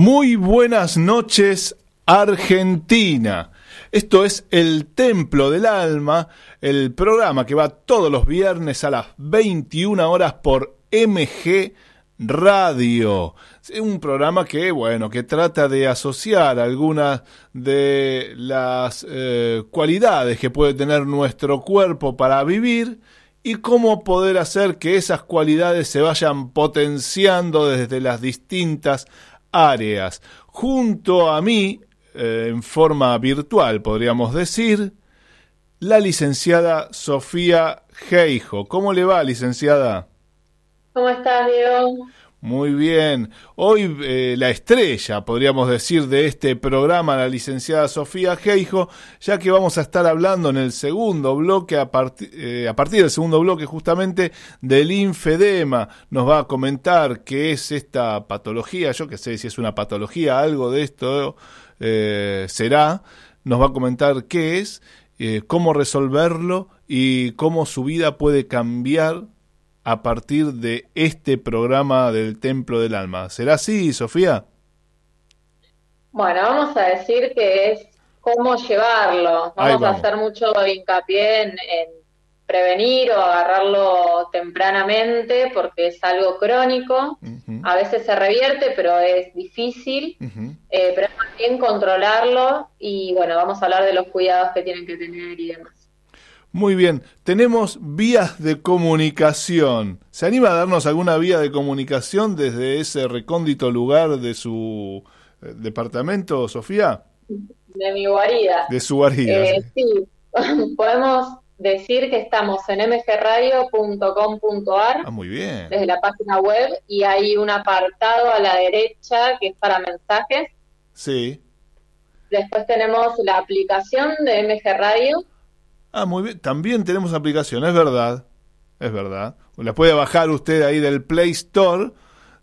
Muy buenas noches, Argentina. Esto es El Templo del Alma, el programa que va todos los viernes a las 21 horas por MG Radio. Un programa que, bueno, que trata de asociar algunas de las eh, cualidades que puede tener nuestro cuerpo para vivir y cómo poder hacer que esas cualidades se vayan potenciando desde las distintas áreas. Junto a mí eh, en forma virtual, podríamos decir, la licenciada Sofía Geijo. ¿Cómo le va, licenciada? ¿Cómo estás, Diego? Muy bien. Hoy eh, la estrella, podríamos decir, de este programa, la licenciada Sofía Geijo, ya que vamos a estar hablando en el segundo bloque, a, eh, partir del segundo bloque justamente, del infedema. Nos va a comentar qué es esta patología, yo que sé si es una patología, algo de esto eh, será, nos va a comentar qué es, cómo resolverlo y cómo su vida puede cambiar a partir de este programa del Templo del Alma. ¿Será así, Sofía? Bueno, vamos a decir que es cómo llevarlo. Vamos, a hacer mucho hincapié en prevenir o agarrarlo tempranamente porque es algo crónico. A veces se revierte, pero es difícil. Eh, pero también controlarlo y bueno, vamos a hablar de los cuidados que tienen que tener y demás. Muy bien, tenemos vías de comunicación. ¿Se anima a darnos alguna vía de comunicación desde ese recóndito lugar de su eh, departamento, Sofía? De mi guarida. De su guarida. Eh, sí, podemos decir que estamos en mgradio.com.ar. Ah, muy bien. Desde la página web y hay un apartado a la derecha que es para mensajes. Sí. Después tenemos la aplicación de MG Radio. Ah, muy bien. También tenemos aplicación, es verdad. Es verdad. La puede bajar usted ahí del Play Store.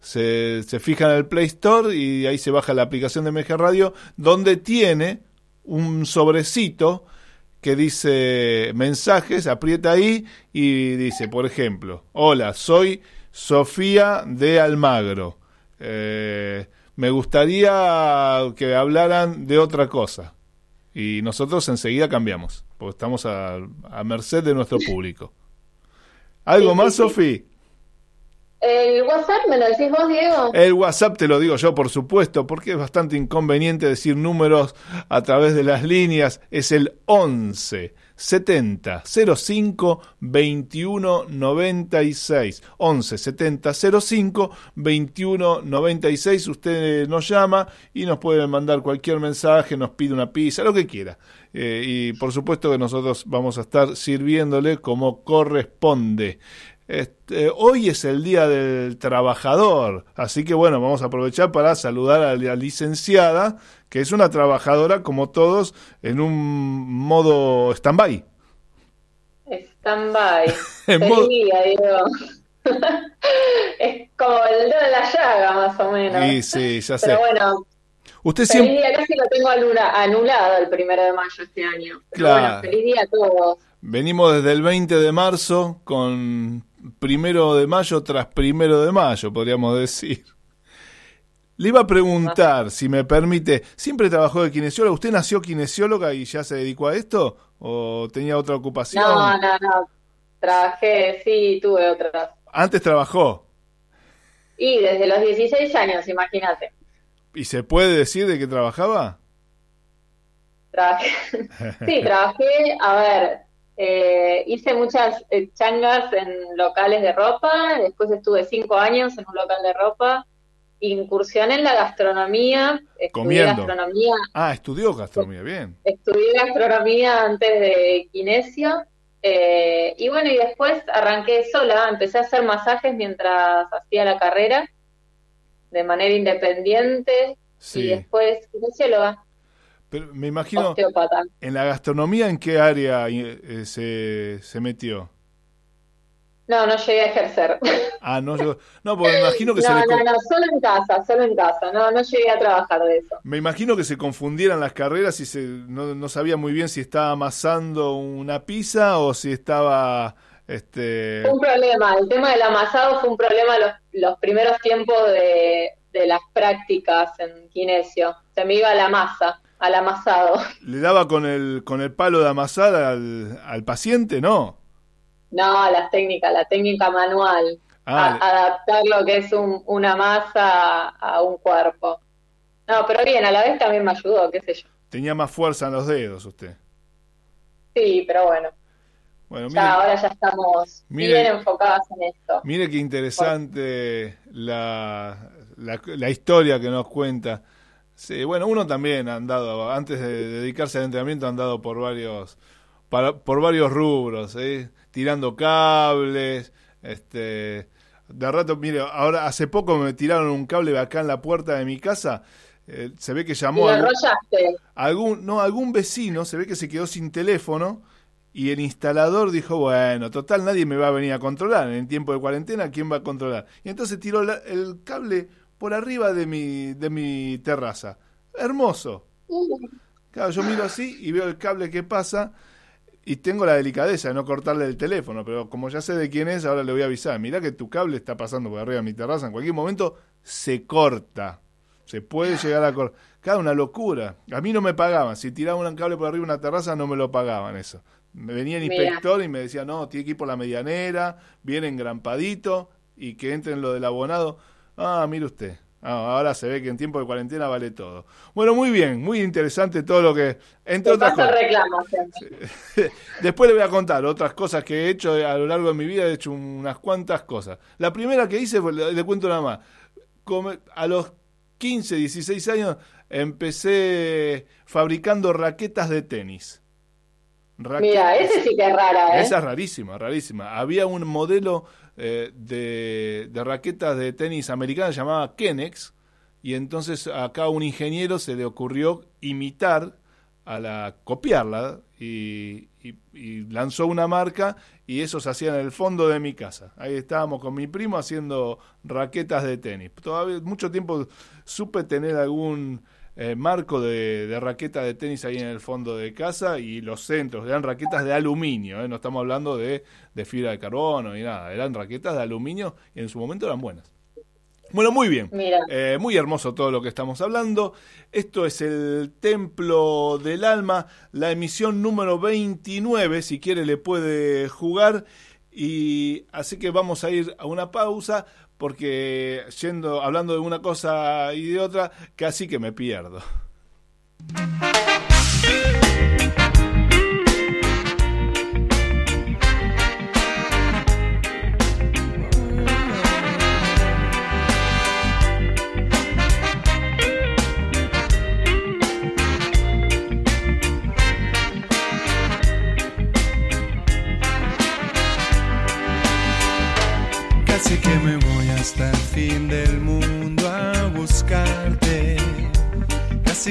Se, se fija en el Play Store y ahí se baja la aplicación de MG Radio, donde tiene un sobrecito que dice mensajes, aprieta ahí y dice, por ejemplo, hola, soy Sofía de Almagro. Eh, me gustaría que hablaran de otra cosa. Y nosotros enseguida cambiamos, porque estamos a, a merced de nuestro público. ¿Algo más, Sofía? ¿El WhatsApp me lo decís vos, Diego? El WhatsApp te lo digo yo, por supuesto, porque es bastante inconveniente decir números a través de las líneas. Es el 11 70 05 21 96. 11 70 05 21 96. Usted nos llama y nos puede mandar cualquier mensaje, nos pide una pizza, lo que quiera. Eh, y por supuesto que nosotros vamos a estar sirviéndole como corresponde. Este, hoy es el Día del Trabajador, así que bueno, vamos a aprovechar para saludar a la licenciada, que es una trabajadora como todos en un modo stand-by. Stand-by. digo. es como el dedo de la llaga, más o menos. Sí, sí, ya sé. Pero bueno, Usted feliz día, casi lo tengo anulado el primero de mayo este año. claro. bueno, feliz día a todos. Venimos desde el 20 de marzo con primero de mayo tras primero de mayo, podríamos decir. Le iba a preguntar, si me permite, ¿siempre trabajó de kinesióloga? ¿Usted nació kinesióloga y ya se dedicó a esto? ¿O tenía otra ocupación? No, no, no. Trabajé, sí, tuve otras antes trabajó. Y desde los 16 años, imagínate. ¿Y se puede decir de qué trabajaba? sí, trabajé, a ver, eh, hice muchas eh, changas en locales de ropa, después estuve cinco años en un local de ropa, incursioné en la gastronomía, estudié gastronomía. Ah, estudió gastronomía, bien. Estudié gastronomía antes de kinesia, eh, y bueno, y después arranqué sola, empecé a hacer masajes mientras hacía la carrera, de manera independiente, y después kinesióloga me imagino, en la gastronomía, ¿en qué área eh, se, se metió? No, no llegué a ejercer. Ah, no No, porque me imagino que se le... No, no, solo en casa, solo en casa. No, no llegué a trabajar de eso. Me imagino que se confundieran las carreras y se, no, no sabía muy bien si estaba amasando una pizza o si estaba... Este... Fue un problema. El tema del amasado fue un problema los, los primeros tiempos de, de las prácticas en kinesio. Se me iba la masa al amasado. ¿Le daba con el, con el palo de amasar al, al paciente? No. No, la técnica, la técnica manual. Ah, adaptar lo que es un, una masa a un cuerpo. No, pero bien, a la vez también me ayudó, qué sé yo. Tenía más fuerza en los dedos usted. Sí, pero bueno. Bueno, ya, ahora ya estamos bien enfocados en esto. Mire qué interesante la, la, la historia que nos cuenta. Sí, bueno, uno también ha andado, antes de dedicarse al entrenamiento, ha andado por varios, por varios rubros, ¿eh? tirando cables, este, de rato, mire, ahora hace poco me tiraron un cable acá en la puerta de mi casa, eh, se ve que llamó algún, algún, no, algún vecino, se ve que se quedó sin teléfono y el instalador dijo, bueno, total, nadie me va a venir a controlar, en el tiempo de cuarentena, ¿quién va a controlar? Y entonces tiró el cable por arriba de mi, de mi terraza. Hermoso. Claro, yo miro así y veo el cable que pasa y tengo la delicadeza de no cortarle el teléfono, pero como ya sé de quién es, ahora le voy a avisar. Mirá que tu cable está pasando por arriba de mi terraza, en cualquier momento se corta. Se puede llegar a cortar. Cada una locura. A mí no me pagaban. Si tiraba un cable por arriba de una terraza, no me lo pagaban eso. Me venía el inspector y me decía, no, tiene que ir por la medianera, viene engrampadito y que entre en lo del abonado. Ah, mire usted. Ah, ahora se ve que en tiempo de cuarentena vale todo. Bueno, muy bien, muy interesante todo lo que... Entre otras cosas. Después le voy a contar otras cosas que he hecho a lo largo de mi vida. He hecho unas cuantas cosas. La primera que hice, le, cuento nada más. a los 15, 16 años empecé fabricando raquetas de tenis. Mira, ese sí que es rara, ¿eh? Esa es rarísima, rarísima. Había un modelo eh, de, raquetas de tenis americanas llamada Kenex, y entonces acá un ingeniero se le ocurrió imitar a la copiarla y, lanzó una marca y eso se hacía en el fondo de mi casa. Ahí estábamos con mi primo haciendo raquetas de tenis. Todavía mucho tiempo supe tener algún eh, marco de, de, raqueta de tenis ahí en el fondo de casa y los centros eran raquetas de aluminio, ¿eh? no estamos hablando de, de, fibra de carbono ni nada, eran raquetas de aluminio y en su momento eran buenas. Bueno, muy bien. Eh, muy hermoso todo lo que estamos hablando. Esto es el Templo del Alma, la emisión número 29. Si quiere le puede jugar. Y así que vamos a ir a una pausa porque yendo, hablando de una cosa y de otra, casi que me pierdo.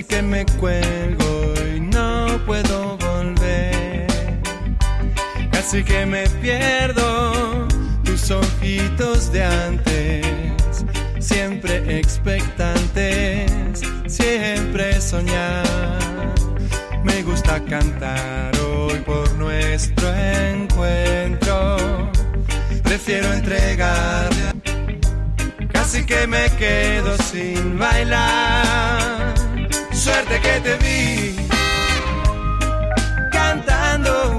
Casi que me cuelgo y no puedo volver. Casi que me pierdo tus ojitos de antes. Siempre expectantes, siempre soñar. Me gusta cantar hoy por nuestro encuentro. Prefiero entregarle Así que me quedo sin bailar. Suerte que te vi cantando,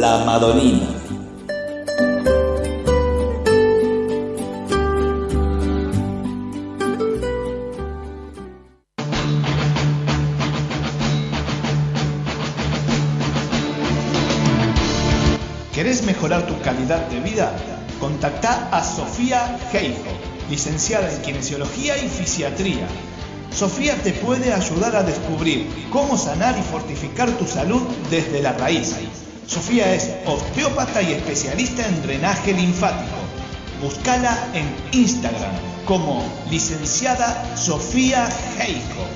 La Madonina. ¿Querés mejorar tu calidad de vida? Contacta a Sofía Geijo, licenciada en Kinesiología y Fisiatría. Sofía te puede ayudar a descubrir cómo sanar y fortificar tu salud desde la raíz. Sofía es osteópata y especialista en drenaje linfático. Búscala en Instagram como licenciada Sofía Geijo.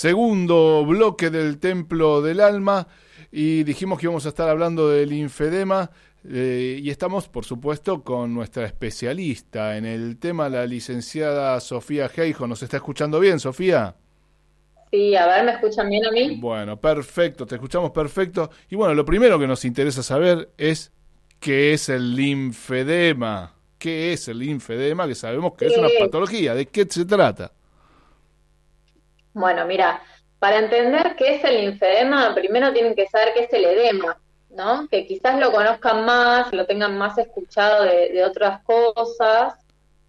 Segundo bloque del Templo del Alma y dijimos que íbamos a estar hablando del infedema eh, y estamos, por supuesto, con nuestra especialista en el tema, la licenciada Sofía Geijo. ¿Nos está escuchando bien, Sofía? Sí, a ver, ¿me escuchan bien a mí? Bueno, perfecto, te escuchamos perfecto. Y bueno, lo primero que nos interesa saber es qué es el linfedema. ¿Qué es el linfedema? Que sabemos que es una patología. ¿De qué se trata? Bueno, mira, para entender qué es el linfedema, primero tienen que saber qué es el edema, ¿no? Que quizás lo conozcan más, lo tengan más escuchado de, otras cosas,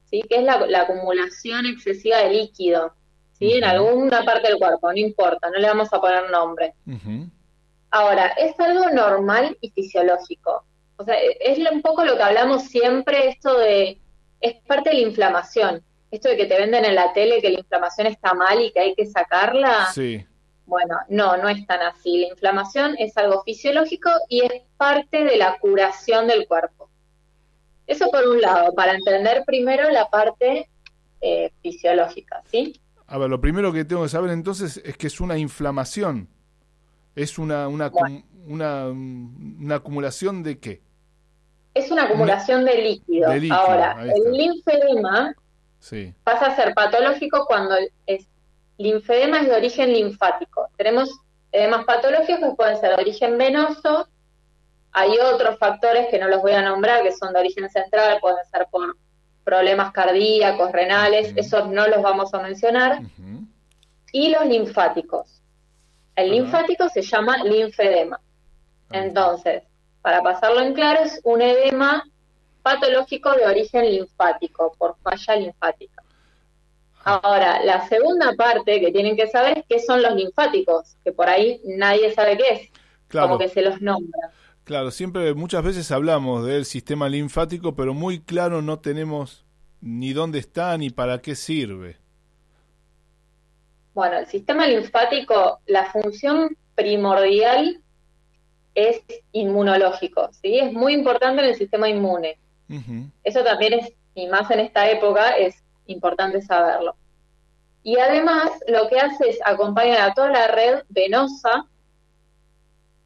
¿sí? Que es la, acumulación excesiva de líquido, ¿sí? En alguna parte del cuerpo, no importa, no le vamos a poner nombre. Ahora, es algo normal y fisiológico. O sea, es un poco lo que hablamos siempre, esto de, es parte de la inflamación esto de que te venden en la tele que la inflamación está mal y que hay que sacarla, Bueno, no, no es tan así. La inflamación es algo fisiológico y es parte de la curación del cuerpo. Eso por un lado, para entender primero la parte eh, fisiológica, ¿sí? A ver, lo primero que tengo que saber entonces es que es una inflamación. Es una, una, una, una acumulación de qué? Es una acumulación de, líquido. Ahora, el linfedema pasa a ser patológico cuando es linfedema es de origen linfático. Tenemos edemas patológicos que pueden ser de origen venoso. Hay otros factores que no los voy a nombrar que son de origen central, pueden ser por problemas cardíacos, renales, esos no los vamos a mencionar. Y los linfáticos. El linfático se llama linfedema. Entonces, para pasarlo en claro, es un edema patológico de origen linfático, por falla linfática. Ahora, la segunda parte que tienen que saber es qué son los linfáticos, que por ahí nadie sabe qué es, como que se los nombra. Claro, siempre, muchas veces hablamos del sistema linfático, pero muy claro no tenemos ni dónde está ni para qué sirve. Bueno, el sistema linfático, la función primordial es inmunológico, ¿sí? Es muy importante en el sistema inmune. Eso también es, y más en esta época, es importante saberlo. Y además lo que hace es acompañar a toda la red venosa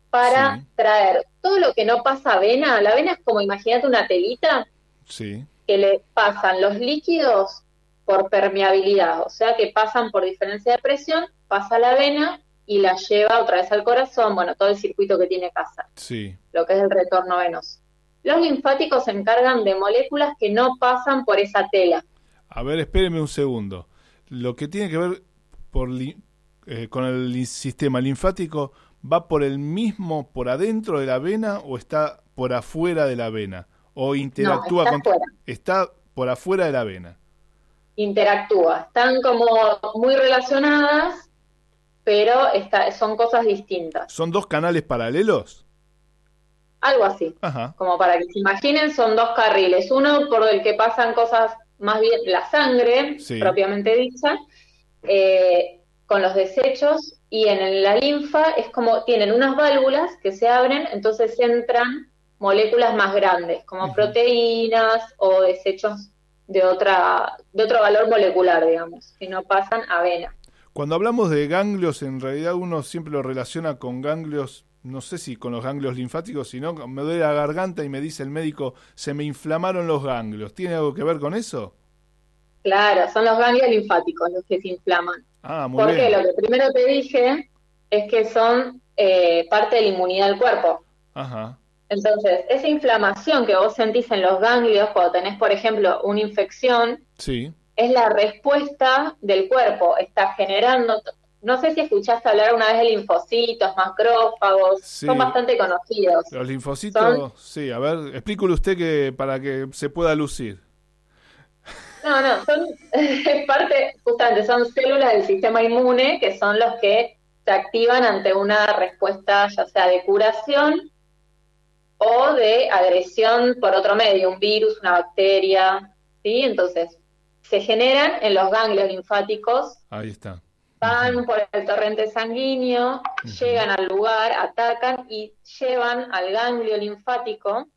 para traer todo lo que no pasa a vena. La vena es como, imagínate una telita sí. que le pasan los líquidos por permeabilidad, o sea que pasan por diferencia de presión, pasa la vena y la lleva otra vez al corazón, bueno, todo el circuito que tiene casa, sí. lo que es el retorno venoso. Los linfáticos se encargan de moléculas que no pasan por esa tela. A ver, espéreme un segundo. Lo que tiene que ver por eh, con el sistema linfático va por el mismo, por adentro de la vena o está por afuera de la vena? ¿O interactúa con... Está por afuera de la vena. Interactúa. Están como muy relacionadas, pero está, son cosas distintas. ¿Son dos canales paralelos? Algo así. Como para que se imaginen, son dos carriles. Uno por el que pasan cosas, más bien la sangre, propiamente dicha, eh, con los desechos, y en la linfa es como tienen unas válvulas que se abren, entonces entran moléculas más grandes, como proteínas o desechos de otra de otro valor molecular, digamos, que no pasan a vena. Cuando hablamos de ganglios, en realidad uno siempre lo relaciona con ganglios, no sé si con los ganglios linfáticos, sino me duele la garganta y me dice el médico, se me inflamaron los ganglios. ¿Tiene algo que ver con eso? Claro, son los ganglios linfáticos los que se inflaman. Ah, muy Porque lo que primero te dije es que son eh, parte de la inmunidad del cuerpo. Ajá. Entonces, esa inflamación que vos sentís en los ganglios cuando tenés, por ejemplo, una infección, sí es la respuesta del cuerpo, está generando, no sé si escuchaste hablar una vez de linfocitos, macrófagos, son bastante conocidos. Los linfocitos, sí, a ver, explícule usted que para que se pueda lucir. No, no, son parte, justamente, son células del sistema inmune que son los que se activan ante una respuesta ya sea de curación o de agresión por otro medio, un virus, una bacteria, ¿sí? Entonces, se generan en los ganglios linfáticos. Ahí está. Van por el torrente sanguíneo, llegan al lugar, atacan y llevan al ganglio linfático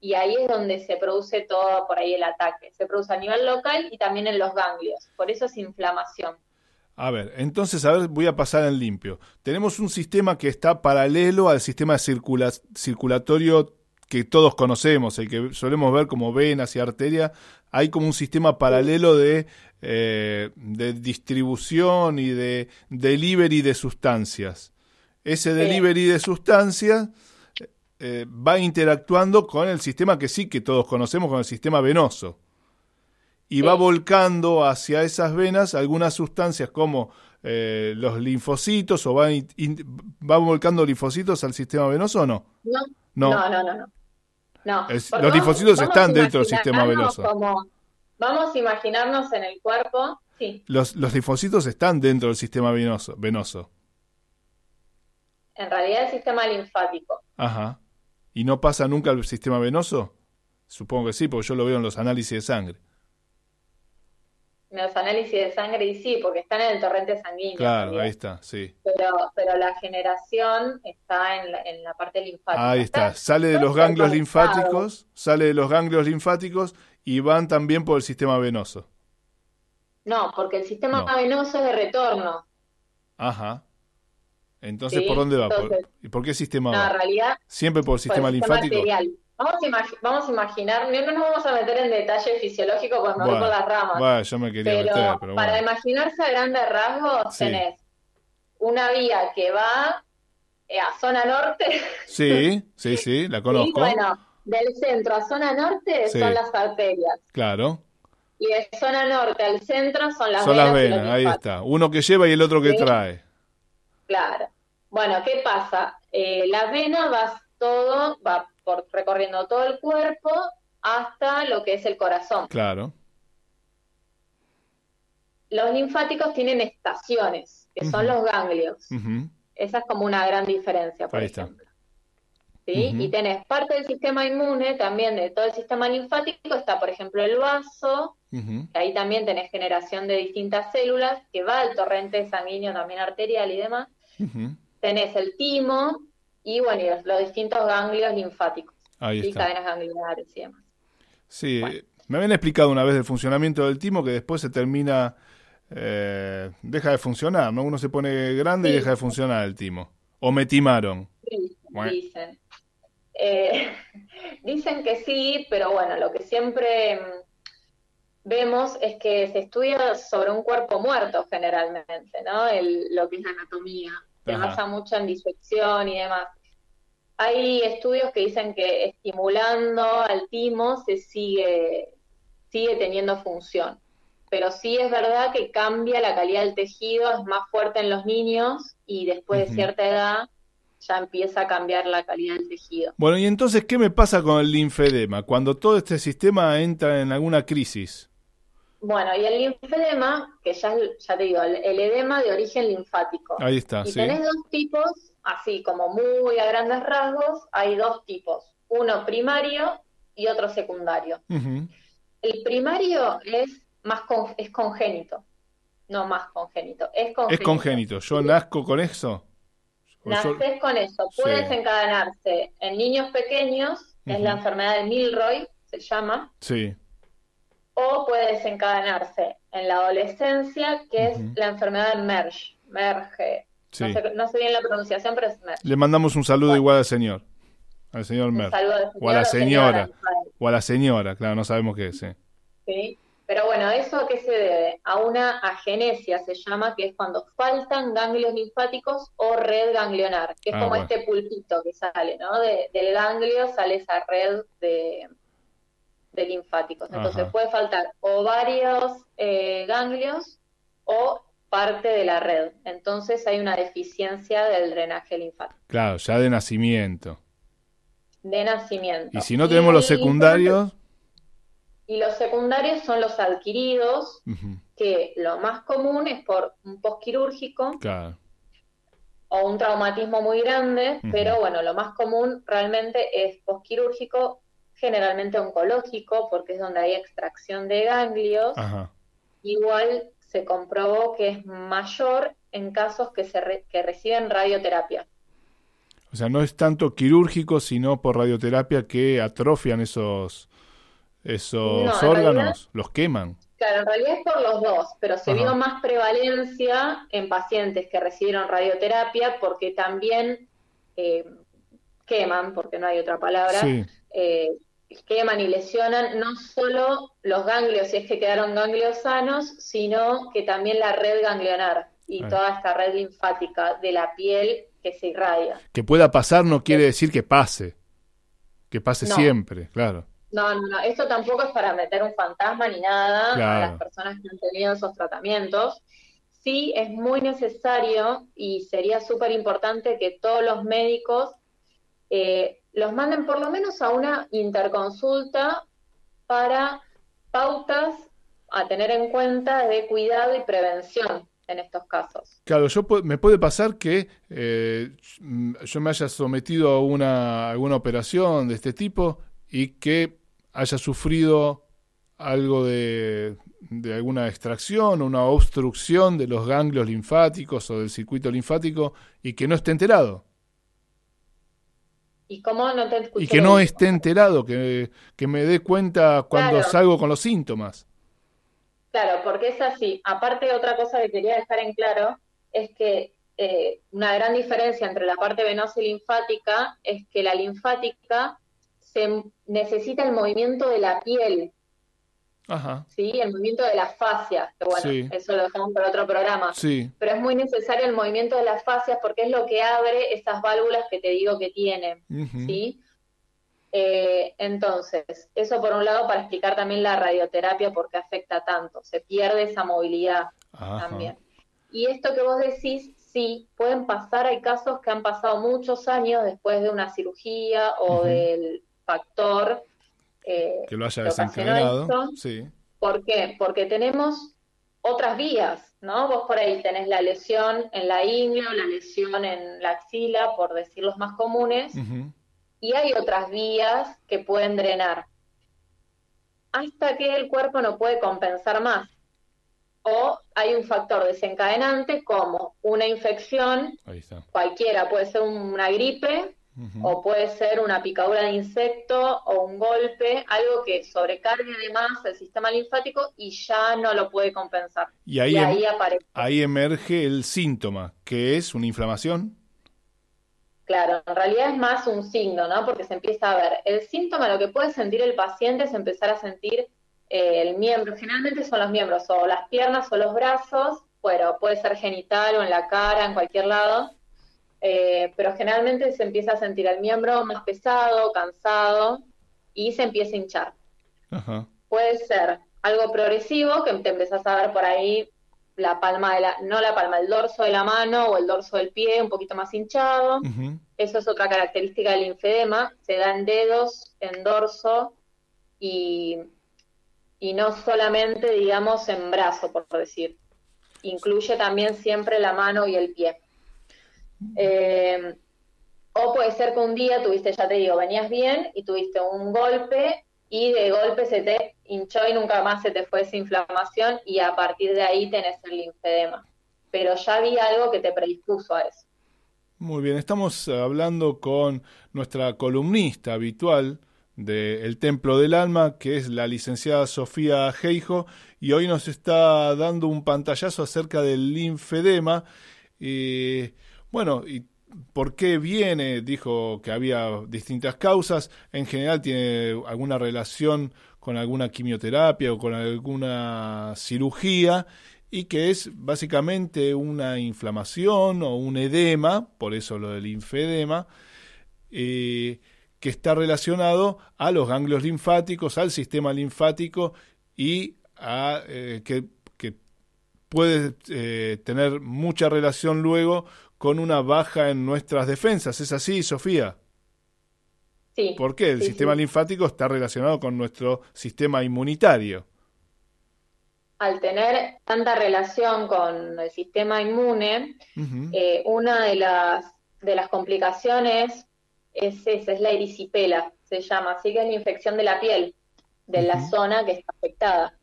y ahí es donde se produce todo por ahí el ataque. Se produce a nivel local y también en los ganglios. Por eso es inflamación. A ver, entonces, a ver, voy a pasar en limpio. Tenemos un sistema que está paralelo al sistema circulatorio que todos conocemos, el que solemos ver como venas y arteria, hay como un sistema paralelo de, eh, de distribución y de delivery de sustancias. Ese delivery de sustancias eh, va interactuando con el sistema que sí que todos conocemos, con el sistema venoso. Y va volcando hacia esas venas algunas sustancias como eh, los linfocitos o va, va volcando linfocitos al sistema venoso o no? No, no, no, no. no. los linfocitos están dentro del sistema venoso. Vamos a imaginarnos en el cuerpo. Sí. Los, los linfocitos están dentro del sistema venoso, venoso. En realidad el sistema linfático. Ajá. ¿Y no pasa nunca al sistema venoso? Supongo que sí, porque yo lo veo en los análisis de sangre. los análisis de sangre y sí, porque están en el torrente sanguíneo. Claro, ahí está, sí. Pero, pero la generación está en la, en la parte linfática. Ahí está, sale de los ganglios linfáticos, sale de los ganglios linfáticos y van también por el sistema venoso. No, porque el sistema venoso es de retorno. Ajá. Entonces, ¿por dónde va? ¿Y por qué sistema no, va? En realidad, ¿Siempre por el sistema linfático? Vamos a, vamos a imaginar, no, nos vamos a meter en detalle fisiológico porque me voy por las ramas. Bueno, yo me quería pero meter, pero Para imaginarse a grandes rasgos, tenés una vía que va eh, a zona norte. Sí, sí, sí, la conozco. Y bueno, del centro a zona norte son las arterias. Claro. Y de zona norte al centro son las son venas. Son las venas, ahí está. Uno que lleva y el otro que trae. Claro. Bueno, ¿qué pasa? Eh, la vena va todo, va por, recorriendo todo el cuerpo hasta lo que es el corazón. Claro. Los linfáticos tienen estaciones, que son los ganglios. Esa es como una gran diferencia, por ejemplo. ¿Sí? Y tenés parte del sistema inmune, también de todo el sistema linfático, está por ejemplo el vaso, que ahí también tenés generación de distintas células, que va al torrente sanguíneo también arterial y demás. Tenés el timo, y bueno, los, distintos ganglios linfáticos. Ahí y cadenas ganglionares y demás. Sí, me habían explicado una vez el funcionamiento del timo que después se termina, eh, deja de funcionar, ¿no? Uno se pone grande y deja de funcionar el timo. O me timaron. dicen. Eh, dicen que sí, pero bueno, lo que siempre mm, vemos es que se estudia sobre un cuerpo muerto generalmente, ¿no? El, lo que es la anatomía. Se basa mucho en disección y demás. Hay estudios que dicen que estimulando al timo se sigue, sigue teniendo función. Pero sí es verdad que cambia la calidad del tejido, es más fuerte en los niños y después de cierta edad ya empieza a cambiar la calidad del tejido. Bueno, y entonces, ¿qué me pasa con el linfedema? Cuando todo este sistema entra en alguna crisis. Bueno, y el linfedema, que ya, ya te digo, el, edema de origen linfático. Ahí está, y tenés dos tipos así como muy a grandes rasgos, hay dos tipos, uno primario y otro secundario. El primario es más es congénito, no más congénito, es congénito. Es congénito, yo nazco con eso. Naces con eso, puede desencadenarse en niños pequeños, que es la enfermedad de Milroy, se llama. Sí. O puede desencadenarse en la adolescencia, que es la enfermedad de Merge, Merge, no, sé, bien la pronunciación, pero es Le mandamos un saludo igual al señor. Al señor Mer. O a la señora. O a la señora, claro, no sabemos qué es. Sí. Pero bueno, ¿eso a qué se debe? A una agenesia se llama, que es cuando faltan ganglios linfáticos o red ganglionar, que es ah, como este pulpito que sale, ¿no? del ganglio sale esa red de, de linfáticos. Entonces puede faltar o varios eh, ganglios o parte de la red. Entonces hay una deficiencia del drenaje linfático. Claro, ya de nacimiento. De nacimiento. Y si no tenemos los secundarios. Y los secundarios son los adquiridos, que lo más común es por un postquirúrgico. Claro. O un traumatismo muy grande, pero bueno, lo más común realmente es postquirúrgico, generalmente oncológico, porque es donde hay extracción de ganglios. Igual se comprobó que es mayor en casos que, se que reciben radioterapia. O sea, no es tanto quirúrgico, sino por radioterapia que atrofian esos, esos órganos, los queman. Claro, en realidad es por los dos, pero se vio más prevalencia en pacientes que recibieron radioterapia porque también eh, queman, porque no hay otra palabra, eh, queman y lesionan no solo los ganglios, si es que quedaron ganglios sanos, sino que también la red ganglionar y toda esta red linfática de la piel que se irradia. Que pueda pasar no quiere decir que pase, que pase siempre, claro. No, no, no, esto tampoco es para meter un fantasma ni nada a las personas que han tenido esos tratamientos. Sí es muy necesario y sería súper importante que todos los médicos eh, los manden por lo menos a una interconsulta para pautas a tener en cuenta de cuidado y prevención en estos casos. Claro, yo me puede pasar que eh, yo me haya sometido a una alguna operación de este tipo y que haya sufrido algo de, de alguna extracción o una obstrucción de los ganglios linfáticos o del circuito linfático y que no esté enterado. ¿Y cómo no te Y que no esté enterado, que, que me dé cuenta cuando salgo con los síntomas. Claro, porque es así. Aparte, otra cosa que quería dejar en claro es que eh, una gran diferencia entre la parte venosa y linfática es que la linfática se necesita el movimiento de la piel Ajá. ¿sí? El movimiento de las fascias, que bueno, eso lo dejamos para otro programa. Sí. Pero es muy necesario el movimiento de las fascias porque es lo que abre esas válvulas que te digo que tienen, ¿sí? Eh, entonces, eso por un lado para explicar también la radioterapia porque afecta tanto, se pierde esa movilidad también. Y esto que vos decís, sí, pueden pasar, hay casos que han pasado muchos años después de una cirugía o del factor eh, que lo haya desencadenado. sí. ¿Por qué? Porque tenemos otras vías, ¿no? Vos por ahí tenés la lesión en la ingle o la lesión en la axila, por decir los más comunes, y hay otras vías que pueden drenar. Hasta que el cuerpo no puede compensar más. O hay un factor desencadenante como una infección, cualquiera, puede ser una gripe, o puede ser una picadura de insecto o un golpe, algo que sobrecargue además el sistema linfático y ya no lo puede compensar. Y ahí, em- ahí, emerge el síntoma, que es una inflamación. Claro, en realidad es más un signo, ¿no? Porque se empieza a ver. El síntoma, lo que puede sentir el paciente es empezar a sentir eh, el miembro. Generalmente son los miembros, o las piernas o los brazos, bueno, puede ser genital o en la cara, en cualquier lado eh, pero generalmente se empieza a sentir el miembro más pesado, cansado y se empieza a hinchar. Puede ser algo progresivo, que te empezás a ver por ahí la palma de la, no la palma, el dorso de la mano o el dorso del pie un poquito más hinchado. Eso es otra característica del linfedema, se da en dedos, en dorso y, y no solamente, digamos, en brazo, por decir. Incluye también siempre la mano y el pie. Eh, o puede ser que un día tuviste, ya te digo, venías bien y tuviste un golpe y de golpe se te hinchó y nunca más se te fue esa inflamación y a partir de ahí tenés el linfedema. Pero ya había algo que te predispuso a eso. Muy bien, estamos hablando con nuestra columnista habitual de El Templo del Alma, que es la licenciada Sofía Geijo, y hoy nos está dando un pantallazo acerca del linfedema. Eh, bueno, ¿y por qué viene? Dijo que había distintas causas. En general tiene alguna relación con alguna quimioterapia o con alguna cirugía y que es básicamente una inflamación o un edema, por eso lo del linfedema, eh, que está relacionado a los ganglios linfáticos, al sistema linfático y a, eh, que, puede eh, tener mucha relación luego con una baja en nuestras defensas. ¿Es así, Sofía? Sí. ¿Por qué? El sistema linfático está relacionado con nuestro sistema inmunitario. Al tener tanta relación con el sistema inmune, eh, una de las, de las complicaciones es esa, es la erisipela, se llama, así que es la infección de la piel, de la zona que está afectada.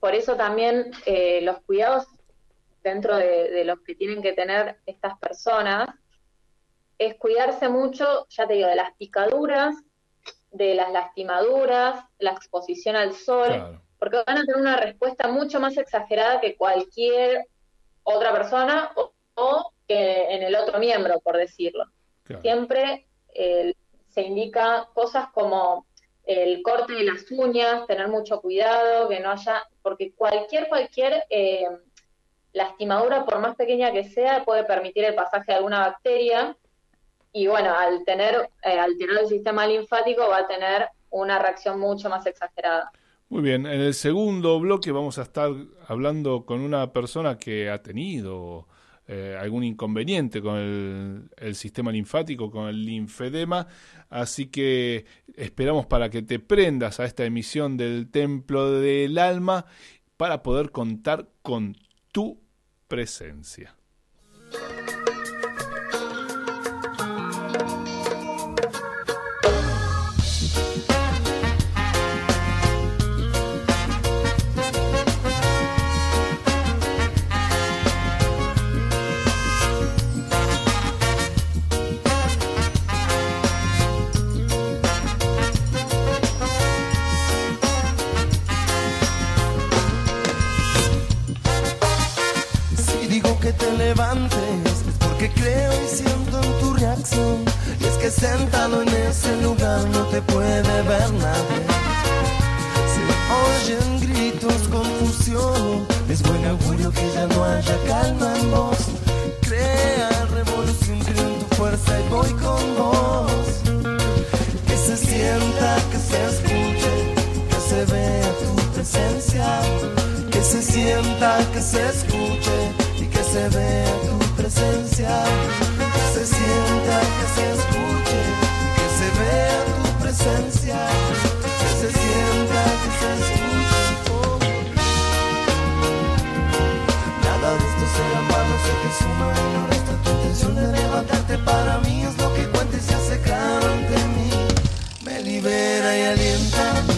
Por eso también eh, los cuidados dentro de, los que tienen que tener estas personas es cuidarse mucho, ya te digo, de las picaduras, de las lastimaduras, la exposición al sol, porque van a tener una respuesta mucho más exagerada que cualquier otra persona o, que en el otro miembro, por decirlo. Siempre eh, se indica cosas como el corte de las uñas, tener mucho cuidado, que no haya, porque cualquier, cualquier eh, lastimadura, por más pequeña que sea, puede permitir el pasaje de alguna bacteria y bueno, al tener eh, alterado el sistema linfático va a tener una reacción mucho más exagerada. Muy bien, en el segundo bloque vamos a estar hablando con una persona que ha tenido eh, algún inconveniente con el, el, sistema linfático, con el linfedema, así que esperamos para que te prendas a esta emisión del Templo del Alma para poder contar con tu presencia. Sentado en ese lugar no te puede ver nadie. Se oyen gritos, confusión, es buen augurio que ya no haya calma en vos. Crea revolución, creo en tu fuerza y voy con vos. Que se sienta, que se escuche, que se vea tu presencia que se sienta, que se escuche y que se vea tu presencia, sienta, que se escuche que se vea tu presencia, que se sienta, que se escuche. Nada de esto será malo, sé que suma no resta tu intención de levantarte para mí es lo que cuenta y se hace claro ante mí, me libera y alienta.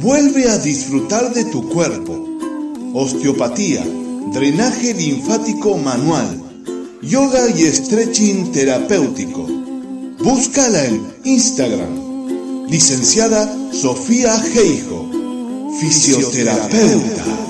Vuelve a disfrutar de tu cuerpo. Osteopatía, drenaje linfático manual, yoga y stretching terapéutico. Búscala en Instagram. Licenciada Sofía Geijo, fisioterapeuta.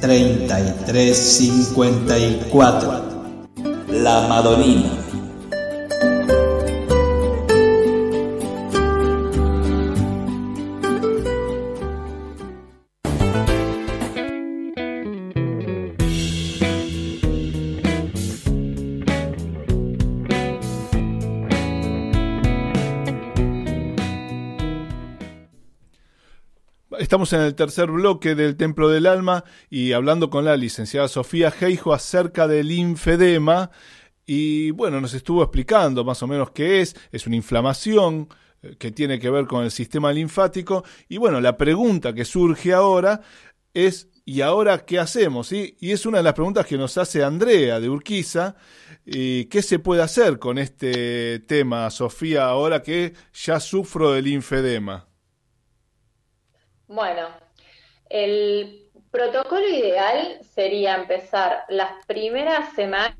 3354. La Madonina. Estamos en el tercer bloque del Templo del Alma y hablando con la licenciada Sofía Geijo acerca del linfedema. Y bueno, nos estuvo explicando más o menos qué es. Es una inflamación eh, que tiene que ver con el sistema linfático. Y bueno, la pregunta que surge ahora es, ¿y ahora qué hacemos? Y es una de las preguntas que nos hace Andrea de Urquiza. ¿Y ¿Qué se puede hacer con este tema, Sofía, ahora que ya sufro del linfedema? Bueno, el protocolo ideal sería empezar las primeras semanas,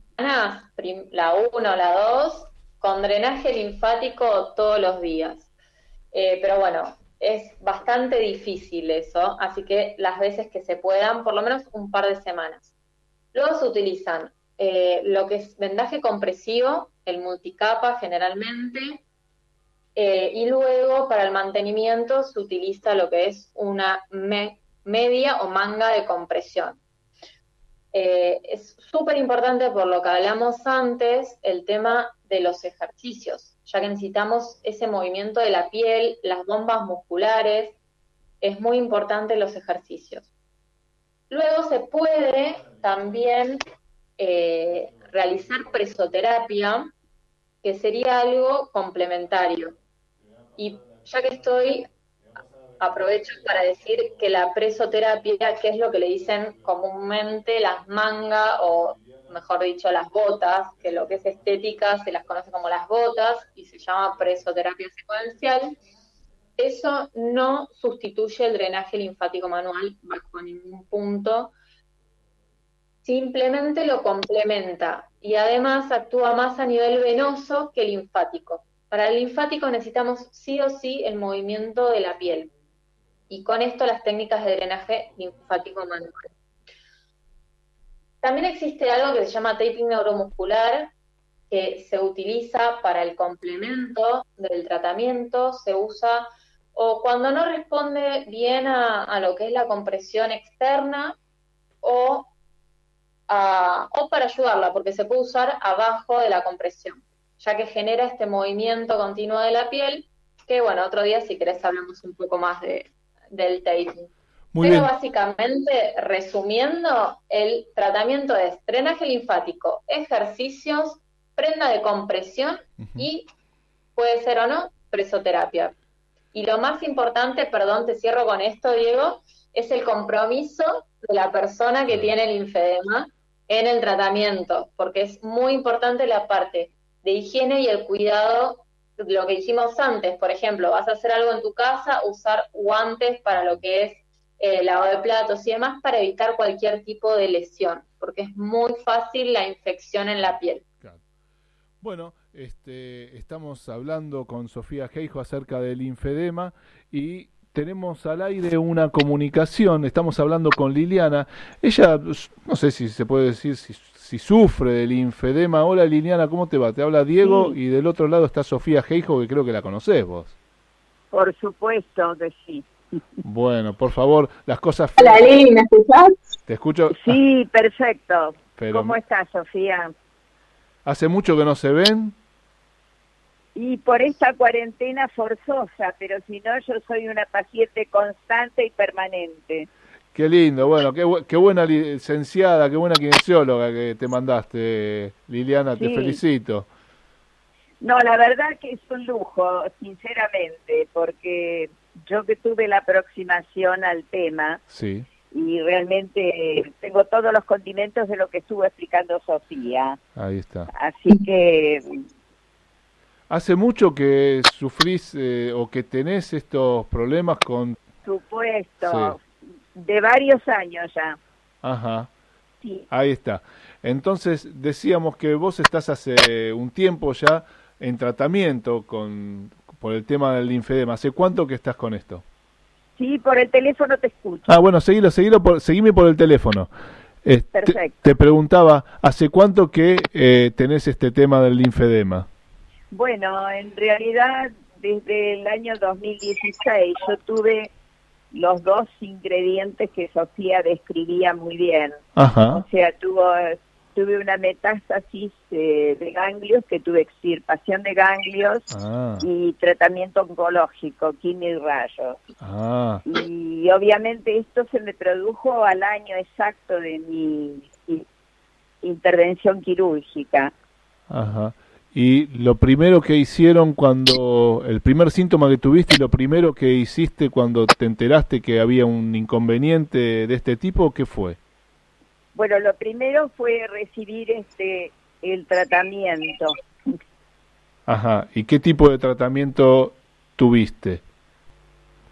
la 1 o la 2, con drenaje linfático todos los días. Eh, pero bueno, es bastante difícil eso, así que las veces que se puedan, por lo menos un par de semanas. Luego se utilizan eh, lo que es vendaje compresivo, el multicapa generalmente, eh, y luego para el mantenimiento se utiliza lo que es una media o manga de compresión. Eh, es súper importante por lo que hablamos antes, el tema de los ejercicios, ya que necesitamos ese movimiento de la piel, las bombas musculares, es muy importante los ejercicios. Luego se puede también eh, realizar presoterapia, que sería algo complementario. Y ya que estoy, aprovecho para decir que la presoterapia, que es lo que le dicen comúnmente las mangas o mejor dicho las botas, que lo que es estética se las conoce como las botas y se llama presoterapia secuencial, eso no sustituye el drenaje linfático manual bajo ningún punto, simplemente lo complementa y además actúa más a nivel venoso que linfático. Para el linfático necesitamos sí o sí el movimiento de la piel y con esto las técnicas de drenaje linfático manual. También existe algo que se llama taping neuromuscular, que se utiliza para el complemento del tratamiento, se usa o cuando no responde bien a, lo que es la compresión externa o, para ayudarla, porque se puede usar abajo de la compresión, ya que genera este movimiento continuo de la piel, que bueno, otro día si querés hablamos un poco más de, del taping. Pero básicamente, resumiendo, el tratamiento es drenaje linfático, ejercicios, prenda de compresión y puede ser o no presoterapia. Y lo más importante, perdón, te cierro con esto, Diego, es el compromiso de la persona que tiene el linfedema en el tratamiento, porque es muy importante la parte de higiene y el cuidado, lo que dijimos antes, por ejemplo, vas a hacer algo en tu casa, usar guantes para lo que es eh, lavado de platos y demás para evitar cualquier tipo de lesión, porque es muy fácil la infección en la piel. Bueno, este, estamos hablando con Sofía Geijo acerca del infedema y tenemos al aire una comunicación, estamos hablando con Liliana. Ella, no sé si se puede decir si, sufre del infedema. Hola Liliana, ¿cómo te va? Te habla Diego y del otro lado está Sofía Geijo, que creo que la conoces vos. Por supuesto que sí. Bueno, por favor, las cosas... Hola Lili, ¿me escuchas? Te escucho. Sí, perfecto. ¿Cómo estás, Sofía? ¿Hace mucho que no se ven? Y por esta cuarentena forzosa, pero si no, yo soy una paciente constante y permanente. Qué lindo, bueno, qué, buena licenciada, qué buena kinesióloga que te mandaste, Liliana, te felicito. No, la verdad que es un lujo, sinceramente, porque yo que tuve la aproximación al tema, sí. y realmente tengo todos los condimentos de lo que estuvo explicando Sofía. Ahí está. Así que ¿Hace mucho que sufrís eh, o que tenés estos problemas con...? Supuesto, de varios años ya. Ajá. Sí. Ahí está. Entonces, decíamos que vos estás hace un tiempo ya en tratamiento con por el tema del linfedema. ¿Hace cuánto que estás con esto? Sí, por el teléfono te escucho. Ah, bueno, seguilo, seguilo por, seguime por el teléfono. Perfecto. Te, preguntaba, ¿hace cuánto que eh, tenés este tema del linfedema? Bueno, en realidad desde el año 2016 yo tuve los dos ingredientes que Sofía describía muy bien. Ajá. O sea, tuvo, tuve una metástasis eh, de ganglios, que tuve extirpación de ganglios ah. y tratamiento oncológico, quimio y rayos. Ah. Y obviamente esto se me produjo al año exacto de mi intervención quirúrgica. Ajá. Y lo primero que hicieron cuando, el primer síntoma que tuviste y lo primero que hiciste cuando te enteraste que había un inconveniente de este tipo, ¿qué fue? Bueno, lo primero fue recibir este el tratamiento. Ajá, ¿y qué tipo de tratamiento tuviste?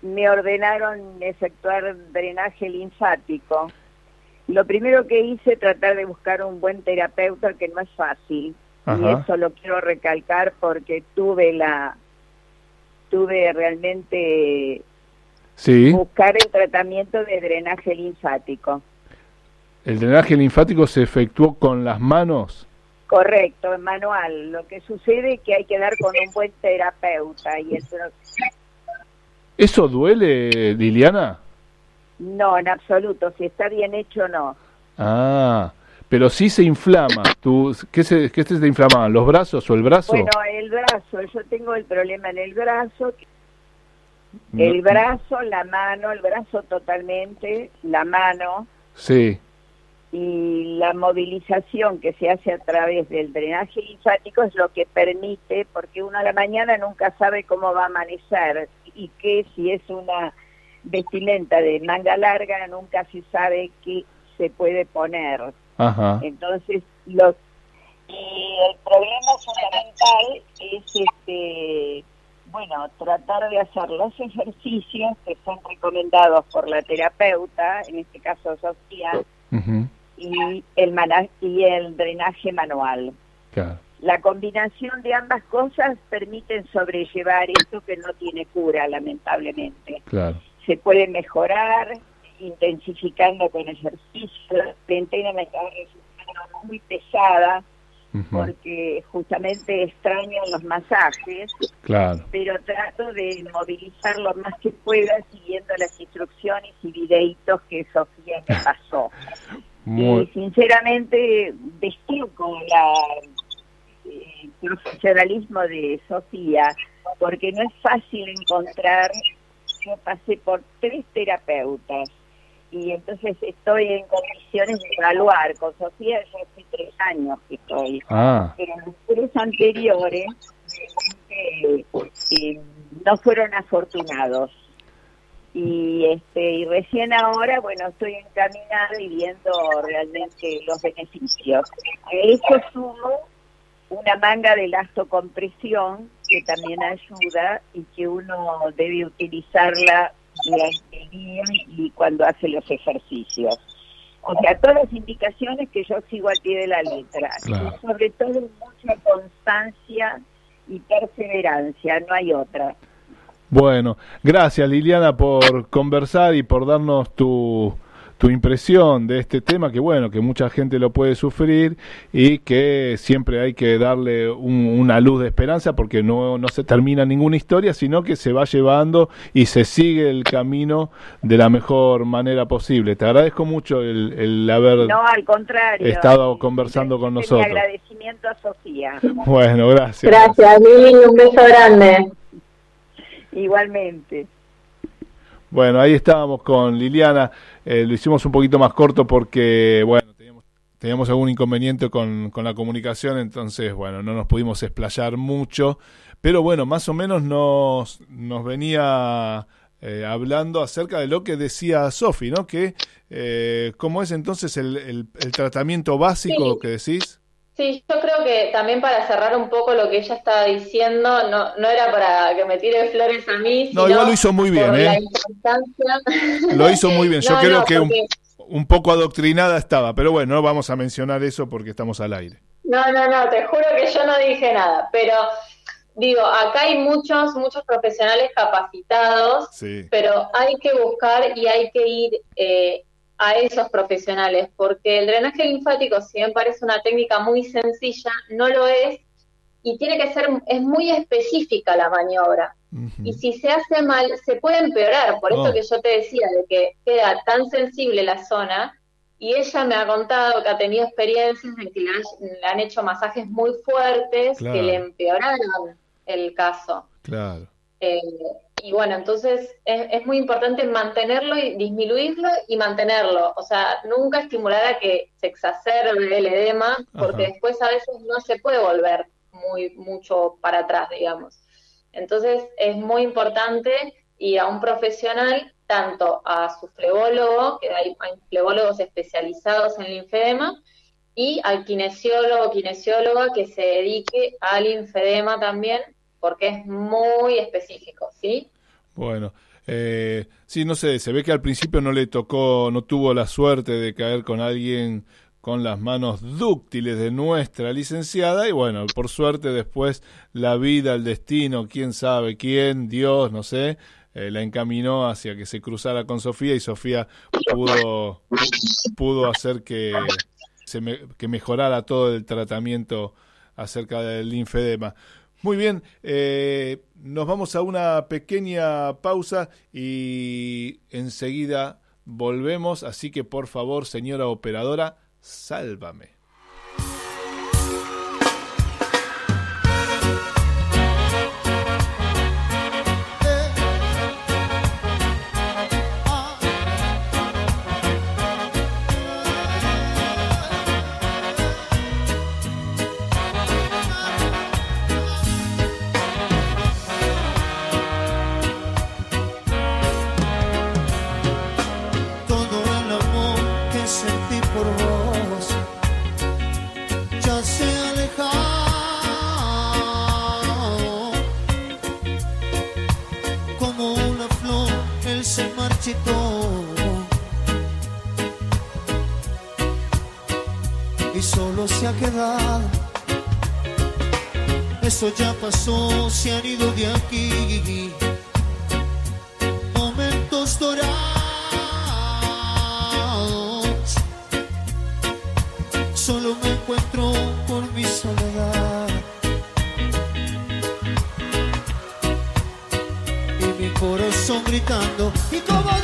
Me ordenaron efectuar drenaje linfático. Lo primero que hice tratar de buscar un buen terapeuta, que no es fácil y eso lo quiero recalcar porque tuve la tuve realmente sí. buscar el tratamiento de drenaje linfático. ¿El drenaje linfático se efectuó con las manos? Correcto, manual. Lo que sucede es que hay que dar con un buen terapeuta y eso ¿Eso duele, Liliana? No, en absoluto. Si está bien hecho, no. Ah, pero sí se inflama. ¿Tú, qué, se, ¿Qué se te? ¿Los brazos o el brazo? Bueno, el brazo. Yo tengo el problema en el brazo. El brazo, la mano, el brazo totalmente, la mano. Sí. y la movilización que se hace a través del drenaje linfático es lo que permite, porque uno a la mañana nunca sabe cómo va a amanecer y que si es una vestimenta de manga larga nunca se sabe qué se puede poner. Entonces, los, y el problema fundamental es este bueno, tratar de hacer los ejercicios que son recomendados por la terapeuta, en este caso Sofía, y, el y el drenaje manual. La combinación de ambas cosas permiten sobrellevar esto que no tiene cura, lamentablemente. Se puede mejorar intensificando con ejercicios. La cuarentena me está resultando muy pesada porque justamente extraño los masajes, claro. pero trato de movilizar lo más que pueda siguiendo las instrucciones y videitos que Sofía me pasó. Y sinceramente destaco la, el profesionalismo de Sofía, porque no es fácil encontrar, yo pasé por tres terapeutas, y entonces estoy en condiciones de evaluar. Con Sofía ya hace tres años que estoy, ah. pero los tres anteriores eh, eh, no fueron afortunados. Y este y recién ahora, bueno, estoy encaminada y viendo realmente los beneficios. A eso sumo una manga de compresión que también ayuda y que uno debe utilizarla día y cuando hace los ejercicios. O sea, todas las indicaciones que yo sigo al pie de la letra. Y sobre todo mucha constancia y perseverancia, no hay otra. Bueno, gracias Liliana por conversar y por darnos tu, tu impresión de este tema, que bueno, que mucha gente lo puede sufrir y que siempre hay que darle una luz de esperanza porque no, no se termina ninguna historia, sino que se va llevando y se sigue el camino de la mejor manera posible. Te agradezco mucho el, haber estado conversando con nosotros. Mi agradecimiento a Sofía. Bueno, gracias. Gracias, Lili, un beso grande. Igualmente. Bueno, ahí estábamos con Liliana. Eh, lo hicimos un poquito más corto porque, bueno, teníamos, algún inconveniente con, la comunicación, entonces, bueno, no nos pudimos explayar mucho. Pero bueno, más o menos nos, nos venía eh, hablando acerca de lo que decía Sofi, ¿no? Que, eh, ¿cómo es entonces el, el, tratamiento básico que decís? Sí, yo creo que también para cerrar un poco lo que ella estaba diciendo, no, no era para que me tire flores a mí. No, igual lo hizo muy bien, ¿eh? Lo hizo muy bien. Yo creo que un, poco adoctrinada estaba, pero bueno, no vamos a mencionar eso porque estamos al aire. No, no, no, te juro que yo no dije nada, pero digo, acá hay muchos, muchos profesionales capacitados, pero hay que buscar y hay que ir eh, a esos profesionales, porque el drenaje linfático, si bien parece una técnica muy sencilla, no lo es y tiene que ser, es muy específica la maniobra. Y si se hace mal, se puede empeorar. Por esto oh. que yo te decía, de que queda tan sensible la zona, y ella me ha contado que ha tenido experiencias en que le han, hecho masajes muy fuertes que le empeoraron el caso. Claro. Eh, y bueno, entonces es, muy importante mantenerlo y disminuirlo y mantenerlo. O sea, nunca estimular a que se exacerbe el edema, porque después a veces no se puede volver muy mucho para atrás, digamos. Entonces es muy importante ir a un profesional, tanto a su flebólogo, que hay, hay flebólogos especializados en linfedema, y al kinesiólogo o kinesióloga que se dedique al linfedema también, porque es muy específico, ¿sí? Bueno, eh, sí, no sé, se ve que al principio no le tocó, no tuvo la suerte de caer con alguien con las manos dúctiles de nuestra licenciada y bueno, por suerte después la vida, el destino, quién sabe quién, Dios, no sé, eh, la encaminó hacia que se cruzara con Sofía y Sofía pudo, pudo hacer que, se que mejorara todo el tratamiento acerca del linfedema. Muy bien, eh, nos vamos a una pequeña pausa y enseguida volvemos, así que por favor, señora operadora, sálvame. Marchitó y solo se ha quedado. Eso ya pasó, se han ido de aquí. Momentos dorados. Gritando. Y como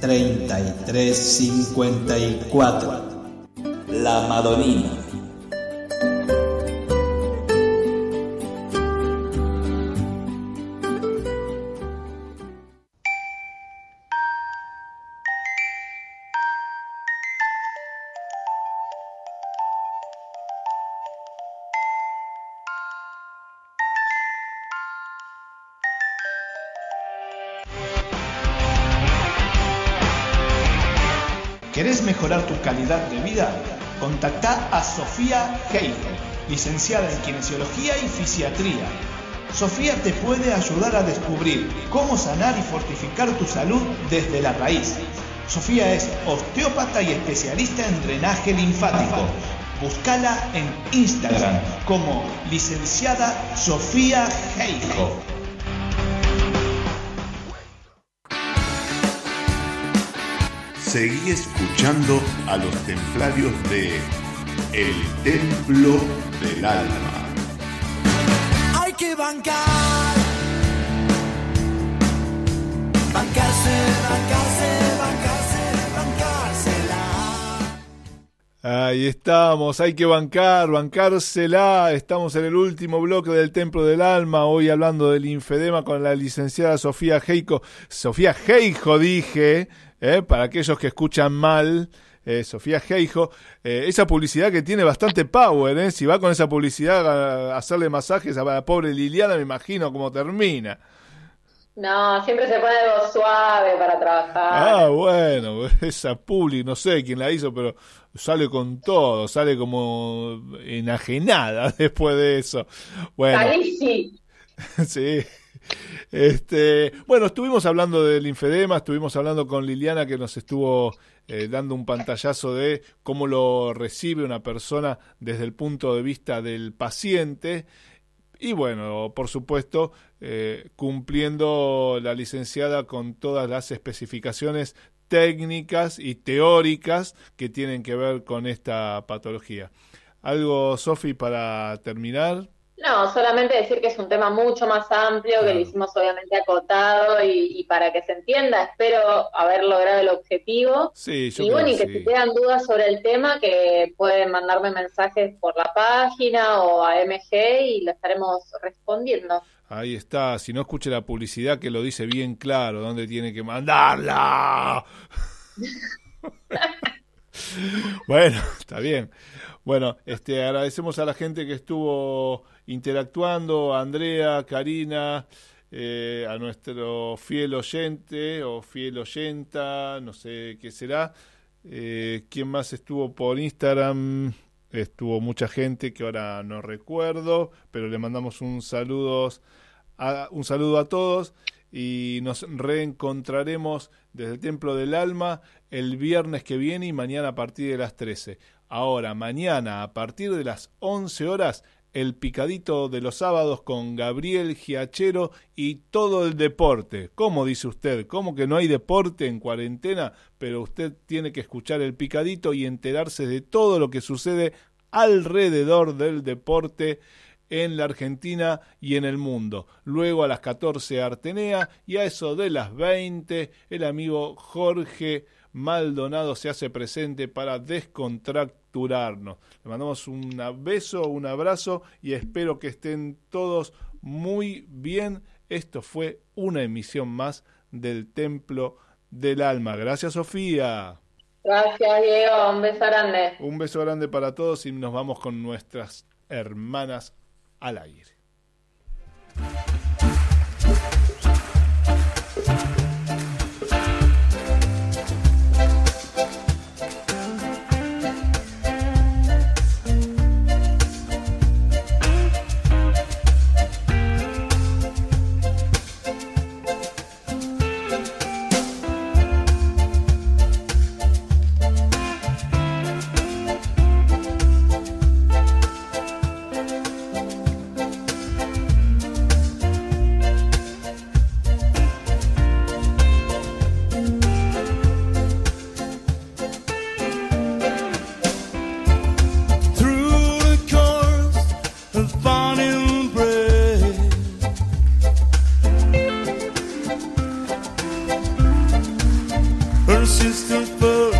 33 54. La Madonina. Calidad de vida? Contacta a Sofía Heijo, licenciada en Kinesiología y Fisiatría. Sofía te puede ayudar a descubrir cómo sanar y fortificar tu salud desde la raíz. Sofía es osteópata y especialista en drenaje linfático. Búscala en Instagram como licenciada Sofía Heijo. Seguí escuchando a los templarios de El Templo del Alma. Hay que bancar. Bancarse, bancarse, bancarse, bancársela. Ahí estamos, hay que bancar, bancársela. Estamos en el último bloque del Templo del Alma, hoy hablando del infedema con la licenciada Sofía Heico. Sofía Heijo, dije, ¿eh? para aquellos que escuchan mal. eh, Sofía Heijo, eh, esa publicidad que tiene bastante power, ¿eh? si va con esa publicidad a, a hacerle masajes a la pobre Liliana, me imagino cómo termina. No, siempre se pone algo suave para trabajar. Ah, bueno, esa publi, no sé quién la hizo, pero sale con todo, sale como enajenada después de eso. Bueno, Calisi. sí. Este, bueno, estuvimos hablando del infedema, estuvimos hablando con Liliana que nos estuvo eh, dando un pantallazo de cómo lo recibe una persona desde el punto de vista del paciente. Y bueno, por supuesto, eh, cumpliendo la licenciada con todas las especificaciones técnicas y teóricas que tienen que ver con esta patología. ¿Algo, Sofi, para terminar? No, solamente decir que es un tema mucho más amplio, que lo hicimos obviamente acotado y, y para que se entienda, espero haber logrado el objetivo. Sí, yo Y creo bueno, y que que sí. si quedan dudas sobre el tema, que pueden mandarme mensajes por la página o a MG y lo estaremos respondiendo. Ahí está, si no escuche la publicidad que lo dice bien claro, dónde tiene que mandarla. bueno, está bien. Bueno, este agradecemos a la gente que estuvo interactuando, a Andrea, Karina, eh, a nuestro fiel oyente o fiel oyenta, no sé qué será. Eh, ¿Quién más estuvo por Instagram? Estuvo mucha gente que ahora no recuerdo, pero le mandamos un saludo un saludo a todos y nos reencontraremos desde el Templo del Alma el viernes que viene y mañana a partir de las 13. Ahora, mañana a partir de las 11 horas, el picadito de los sábados con Gabriel Giachero y todo el deporte. ¿Cómo dice usted? ¿Cómo que no hay deporte en cuarentena? Pero usted tiene que escuchar el picadito y enterarse de todo lo que sucede alrededor del deporte en la Argentina y en el mundo. Luego a las 14 Artenea y a eso de las 20 el amigo Jorge Maldonado se hace presente para descontracturarnos. Le mandamos un beso, un abrazo y espero que estén todos muy bien. Esto fue una emisión más del Templo del Alma. Gracias Sofía. Gracias Diego, un beso grande. Un beso grande para todos y nos vamos con nuestras hermanas al aire. Esto fue